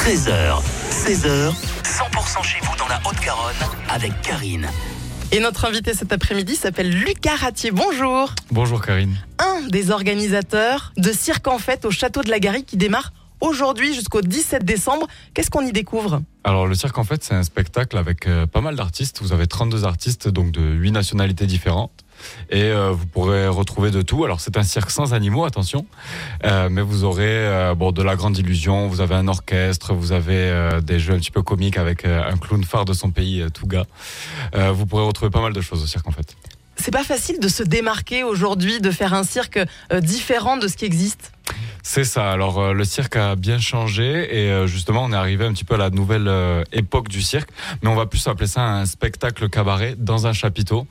13h, 16h, 100% chez vous dans la Haute-Garonne avec Karine. Et notre invité cet après-midi s'appelle Lucas Ratier. Bonjour. Bonjour Karine. Un des organisateurs de Cirque en fête au château de la Garrigue qui démarre aujourd'hui jusqu'au 17 décembre. Qu'est-ce qu'on y découvre? Alors le cirque en fait c'est un spectacle avec euh, pas mal d'artistes. Vous avez 32 artistes donc de 8 nationalités différentes. Et euh, vous pourrez retrouver de tout. Alors c'est un cirque sans animaux, attention, Euh, mais vous aurez euh, bon de la grande illusion. Vous avez un orchestre, vous avez des jeux un petit peu comiques avec un clown phare de son pays, Touga. Vous pourrez retrouver pas mal de choses au cirque en fait. C'est pas facile de se démarquer aujourd'hui, de faire un cirque différent de ce qui existe. C'est ça. Alors euh, le cirque a bien changé et euh, justement on est arrivé un petit peu à la nouvelle euh, époque du cirque, mais on va plus appeler ça un spectacle cabaret dans un chapiteau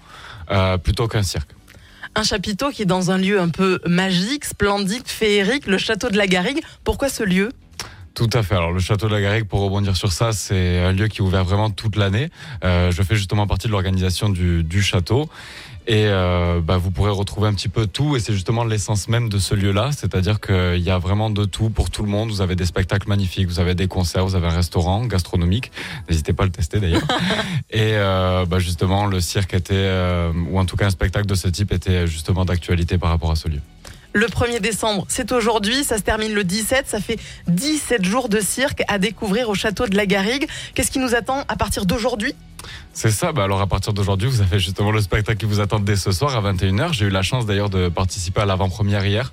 plutôt qu'un cirque. Un chapiteau qui est dans un lieu un peu magique, splendide, féerique, le château de la Garrigue. Pourquoi ce lieu? Tout à fait. Alors le château de la Garrigue, pour rebondir sur ça, c'est un lieu qui est ouvert vraiment toute l'année. Euh, je fais justement partie de l'organisation du, du château. Et euh, bah, vous pourrez retrouver un petit peu tout, et c'est justement l'essence même de ce lieu-là, c'est-à-dire qu'il y a vraiment de tout pour tout le monde. Vous avez des spectacles magnifiques, vous avez des concerts, vous avez un restaurant gastronomique. N'hésitez pas à le tester d'ailleurs. et euh, bah, justement, le cirque était, euh, ou en tout cas un spectacle de ce type était justement d'actualité par rapport à ce lieu. Le 1er décembre, c'est aujourd'hui, ça se termine le 17, ça fait 17 jours de cirque à découvrir au château de la Garrigue. Qu'est-ce qui nous attend à partir d'aujourd'hui? C'est ça, bah alors à partir d'aujourd'hui, vous avez justement le spectacle qui vous attend dès ce soir à 21h. J'ai eu la chance d'ailleurs de participer à l'avant-première hier.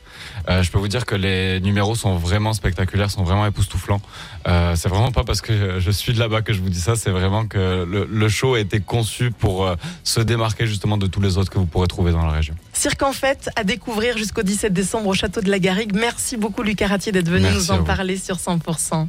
Euh, je peux vous dire que les numéros sont vraiment spectaculaires, sont vraiment époustouflants. Euh, c'est vraiment pas parce que je suis de là-bas que je vous dis ça, c'est vraiment que le, le show a été conçu pour euh, se démarquer justement de tous les autres que vous pourrez trouver dans la région. Cirque en fête à découvrir jusqu'au 17 décembre au château de la Garrigue. Merci beaucoup Lucas Ratier d'être venu Merci nous en parler sur 100%.